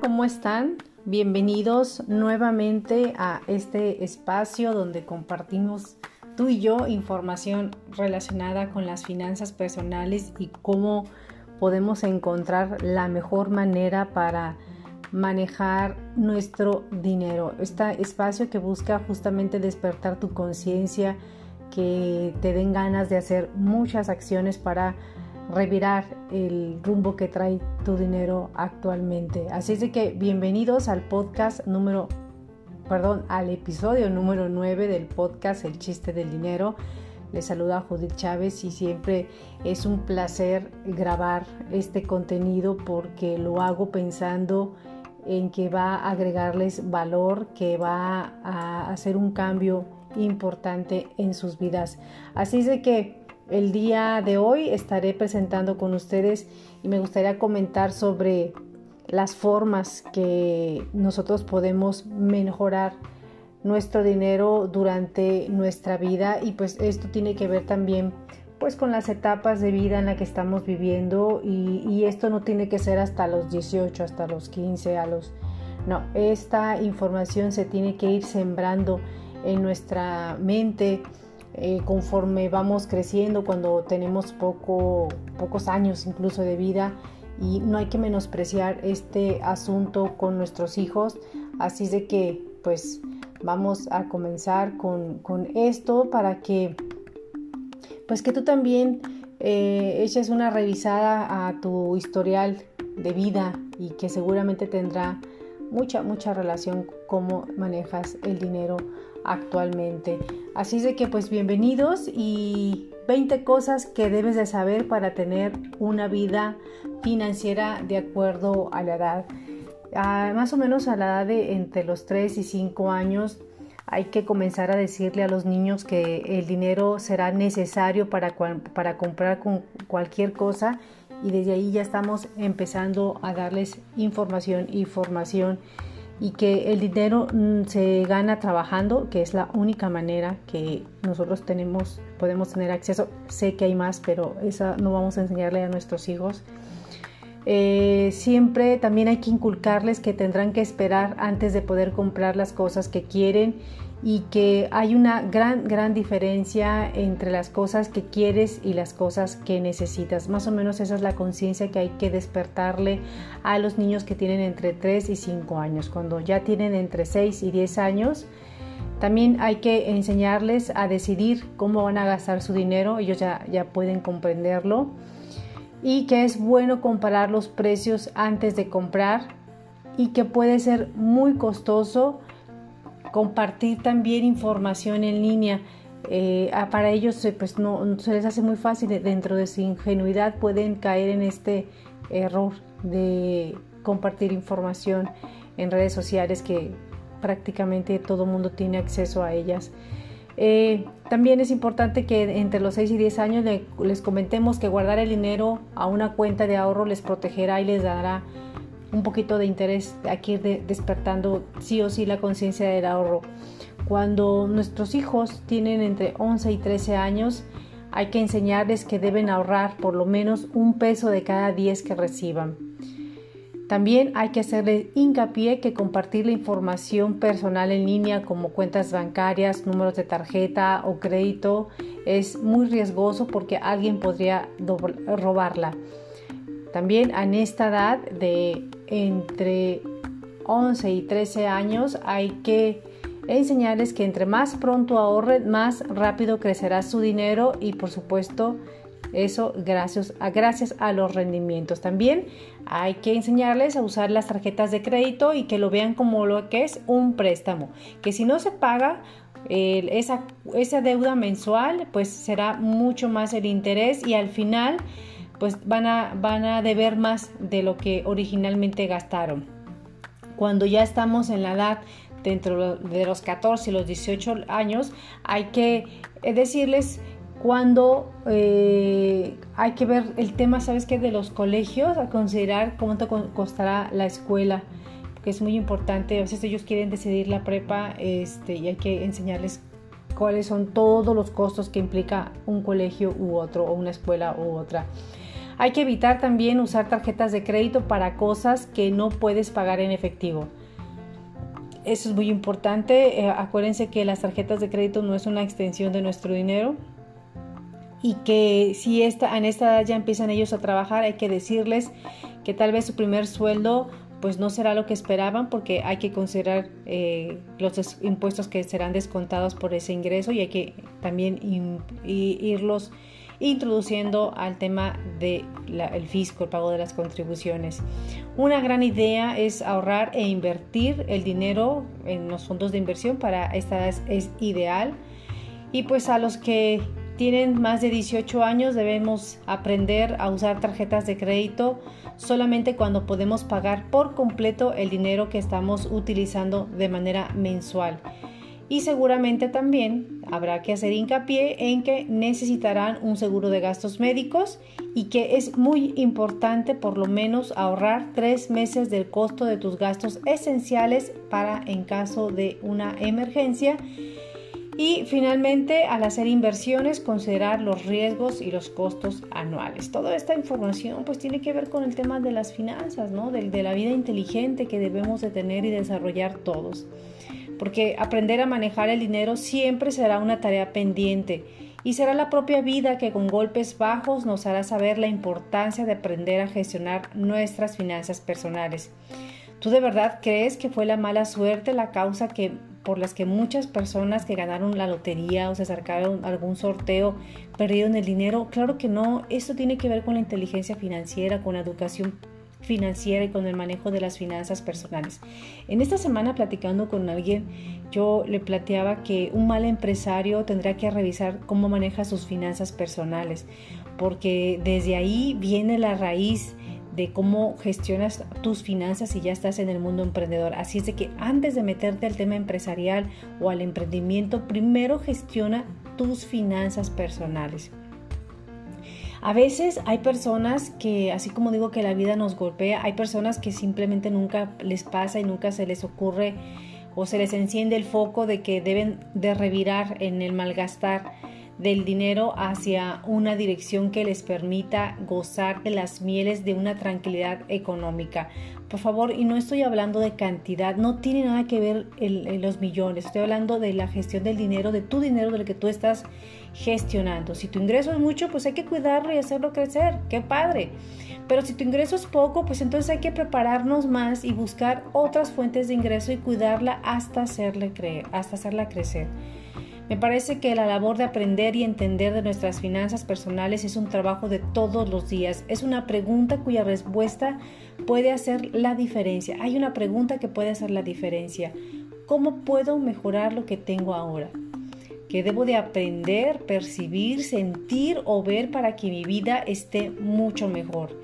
¿cómo están? Bienvenidos nuevamente a este espacio donde compartimos tú y yo información relacionada con las finanzas personales y cómo podemos encontrar la mejor manera para manejar nuestro dinero. Este espacio que busca justamente despertar tu conciencia, que te den ganas de hacer muchas acciones para revirar el rumbo que trae tu dinero actualmente. Así es de que bienvenidos al podcast número, perdón, al episodio número 9 del podcast El chiste del dinero. Les saluda Judith Chávez y siempre es un placer grabar este contenido porque lo hago pensando en que va a agregarles valor, que va a hacer un cambio importante en sus vidas. Así es de que el día de hoy estaré presentando con ustedes y me gustaría comentar sobre las formas que nosotros podemos mejorar nuestro dinero durante nuestra vida. Y pues esto tiene que ver también pues con las etapas de vida en la que estamos viviendo. Y, esto no tiene que ser hasta los 18, hasta los 15, a los... No, esta información se tiene que ir sembrando en nuestra mente, eh, conforme vamos creciendo, cuando tenemos poco, pocos años incluso de vida y no hay que menospreciar este asunto con nuestros hijos. Así de que pues vamos a comenzar con, con esto para que pues que tú también eh, eches una revisada a tu historial de vida y que seguramente tendrá mucha, mucha relación cómo manejas el dinero actualmente. Así es de que pues bienvenidos y 20 cosas que debes de saber para tener una vida financiera de acuerdo a la edad. Ah, más o menos a la edad de entre los 3 y 5 años hay que comenzar a decirle a los niños que el dinero será necesario para, para comprar con cualquier cosa y desde ahí ya estamos empezando a darles información y formación y que el dinero mm, se gana trabajando, que es la única manera que nosotros tenemos, podemos tener acceso. Sé que hay más, pero esa no vamos a enseñarle a nuestros hijos. Eh, siempre también hay que inculcarles que tendrán que esperar antes de poder comprar las cosas que quieren y que hay una gran, gran diferencia entre las cosas que quieres y las cosas que necesitas. Más o menos esa es la conciencia que hay que despertarle a los niños que tienen entre 3 y 5 años. Cuando ya tienen entre 6 y 10 años, también hay que enseñarles a decidir cómo van a gastar su dinero. Ellos ya, ya pueden comprenderlo. Y que es bueno comparar los precios antes de comprar y que puede ser muy costoso compartir también información en línea. Eh, para ellos eh, pues no se les hace muy fácil dentro de su ingenuidad pueden caer en este error de compartir información en redes sociales que prácticamente todo mundo tiene acceso a ellas. Eh, también es importante que entre los 6 y 10 años les comentemos que guardar el dinero a una cuenta de ahorro les protegerá y les dará un poquito de interés aquí despertando sí o sí la conciencia del ahorro. Cuando nuestros hijos tienen entre 11 y 13 años, hay que enseñarles que deben ahorrar por lo menos un peso de cada 10 que reciban. También hay que hacerles hincapié que compartir la información personal en línea como cuentas bancarias, números de tarjeta o crédito es muy riesgoso porque alguien podría robarla. También en esta edad de entre 11 y 13 años hay que enseñarles que entre más pronto ahorren, más rápido crecerá su dinero y por supuesto eso gracias a, gracias a los rendimientos. También hay que enseñarles a usar las tarjetas de crédito y que lo vean como lo que es un préstamo. Que si no se paga esa, esa deuda mensual, pues será mucho más el interés y al final pues van a, van a deber más de lo que originalmente gastaron. Cuando ya estamos en la edad dentro de los 14 y los 18 años, hay que eh, decirles cuando eh, hay que ver el tema, ¿sabes qué? De los colegios, a considerar cuánto costará la escuela, porque es muy importante. A veces ellos quieren decidir la prepa este, y hay que enseñarles cuáles son todos los costos que implica un colegio u otro, o una escuela u otra. Hay que evitar también usar tarjetas de crédito para cosas que no puedes pagar en efectivo. Eso es muy importante. Eh, acuérdense que las tarjetas de crédito no es una extensión de nuestro dinero y que si esta, en esta edad ya empiezan ellos a trabajar, hay que decirles que tal vez su primer sueldo pues no será lo que esperaban porque hay que considerar eh, los impuestos que serán descontados por ese ingreso y hay que también irlos introduciendo al tema del el fisco, el pago de las contribuciones. Una gran idea es ahorrar e invertir el dinero en los fondos de inversión para esta es, es ideal. Y pues a los que tienen más de 18 años debemos aprender a usar tarjetas de crédito solamente cuando podemos pagar por completo el dinero que estamos utilizando de manera mensual y seguramente también habrá que hacer hincapié en que necesitarán un seguro de gastos médicos y que es muy importante por lo menos ahorrar tres meses del costo de tus gastos esenciales para en caso de una emergencia. Y finalmente, al hacer inversiones, considerar los riesgos y los costos anuales. Toda esta información pues tiene que ver con el tema de las finanzas, ¿no? de, de la vida inteligente que debemos de tener y desarrollar todos porque aprender a manejar el dinero siempre será una tarea pendiente y será la propia vida que con golpes bajos nos hará saber la importancia de aprender a gestionar nuestras finanzas personales. ¿Tú de verdad crees que fue la mala suerte la causa que por las que muchas personas que ganaron la lotería o se acercaron a algún sorteo perdieron el dinero? Claro que no, esto tiene que ver con la inteligencia financiera, con la educación financiera y con el manejo de las finanzas personales. En esta semana platicando con alguien, yo le planteaba que un mal empresario tendrá que revisar cómo maneja sus finanzas personales, porque desde ahí viene la raíz de cómo gestionas tus finanzas si ya estás en el mundo emprendedor. Así es de que antes de meterte al tema empresarial o al emprendimiento, primero gestiona tus finanzas personales. A veces hay personas que, así como digo que la vida nos golpea, hay personas que simplemente nunca les pasa y nunca se les ocurre o se les enciende el foco de que deben de revirar en el malgastar del dinero hacia una dirección que les permita gozar de las mieles de una tranquilidad económica. Por favor, y no estoy hablando de cantidad, no tiene nada que ver los millones, estoy hablando de la gestión del dinero, de tu dinero, del que tú estás gestionando. Si tu ingreso es mucho, pues hay que cuidarlo y hacerlo crecer, qué padre. Pero si tu ingreso es poco, pues entonces hay que prepararnos más y buscar otras fuentes de ingreso y cuidarla hasta, hacerle creer, hasta hacerla crecer. Me parece que la labor de aprender y entender de nuestras finanzas personales es un trabajo de todos los días. Es una pregunta cuya respuesta puede hacer la diferencia. Hay una pregunta que puede hacer la diferencia. ¿Cómo puedo mejorar lo que tengo ahora? ¿Qué debo de aprender, percibir, sentir o ver para que mi vida esté mucho mejor?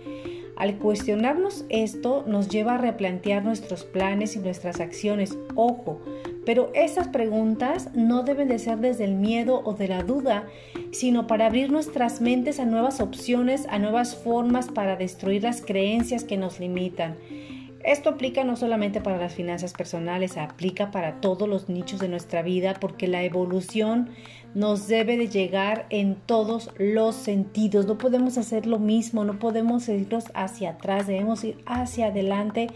Al cuestionarnos esto nos lleva a replantear nuestros planes y nuestras acciones. Ojo, pero estas preguntas no deben de ser desde el miedo o de la duda, sino para abrir nuestras mentes a nuevas opciones, a nuevas formas para destruir las creencias que nos limitan. Esto aplica no solamente para las finanzas personales, aplica para todos los nichos de nuestra vida porque la evolución nos debe de llegar en todos los sentidos. No podemos hacer lo mismo, no podemos irnos hacia atrás, debemos ir hacia adelante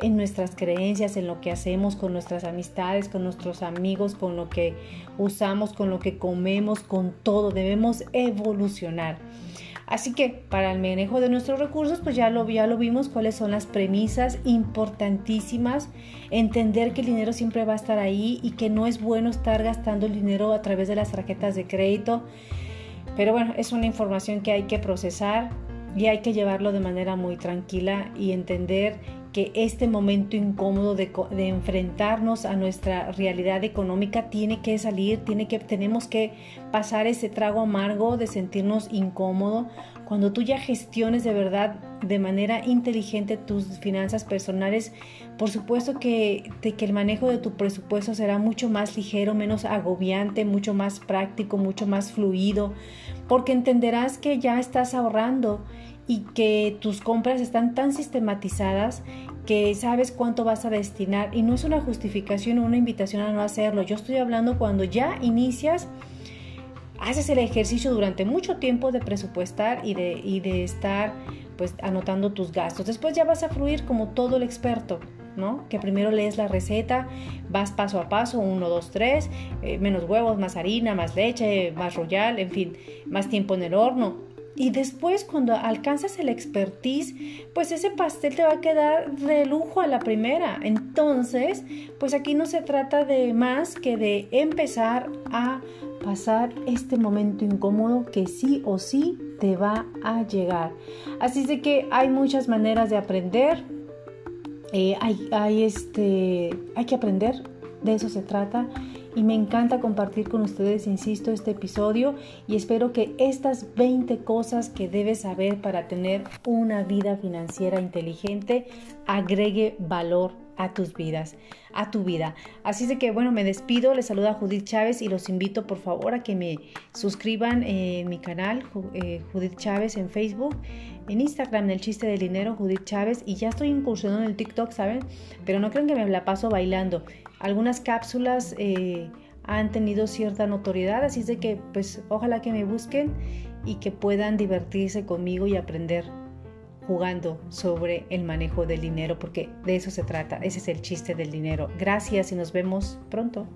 en nuestras creencias, en lo que hacemos con nuestras amistades, con nuestros amigos, con lo que usamos, con lo que comemos, con todo. Debemos evolucionar. Así que para el manejo de nuestros recursos, pues ya lo, ya lo vimos cuáles son las premisas importantísimas. Entender que el dinero siempre va a estar ahí y que no es bueno estar gastando el dinero a través de las tarjetas de crédito. Pero bueno, es una información que hay que procesar y hay que llevarlo de manera muy tranquila y entender que este momento incómodo de, enfrentarnos a nuestra realidad económica tiene que salir, tiene que, tenemos que pasar ese trago amargo de sentirnos incómodo. Cuando tú ya gestiones de verdad de manera inteligente tus finanzas personales, por supuesto que, que el manejo de tu presupuesto será mucho más ligero, menos agobiante, mucho más práctico, mucho más fluido, porque entenderás que ya estás ahorrando y que tus compras están tan sistematizadas que sabes cuánto vas a destinar y no es una justificación o una invitación a no hacerlo. Yo estoy hablando cuando ya inicias haces el ejercicio durante mucho tiempo de presupuestar y de, y de estar pues anotando tus gastos. Después ya vas a fluir como todo el experto. ¿no? Que primero lees la receta, vas paso a paso, 1, 2, 3, menos huevos, más harina, más leche, más royal, en fin, más tiempo en el horno. Y después cuando alcanzas el expertise, pues ese pastel te va a quedar de lujo a la primera. Entonces, pues aquí no se trata de más que de empezar a pasar este momento incómodo que sí o sí te va a llegar. Así de que hay muchas maneras de aprender. Eh, hay, hay, este, hay que aprender, de eso se trata y me encanta compartir con ustedes, insisto, este episodio y espero que estas 20 cosas que debes saber para tener una vida financiera inteligente agregue valor a tus vidas, a tu vida. Así de que bueno, me despido, les saluda Judith Chávez y los invito por favor a que me suscriban en mi canal eh, Judith Chávez en Facebook, en Instagram, en el chiste del dinero Judith Chávez y ya estoy incursionando en el TikTok, ¿saben? Pero no crean que me la paso bailando. Algunas cápsulas eh, han tenido cierta notoriedad, así es de que pues ojalá que me busquen y que puedan divertirse conmigo y aprender jugando sobre el manejo del dinero, porque de eso se trata, ese es el chiste del dinero. Gracias y nos vemos pronto.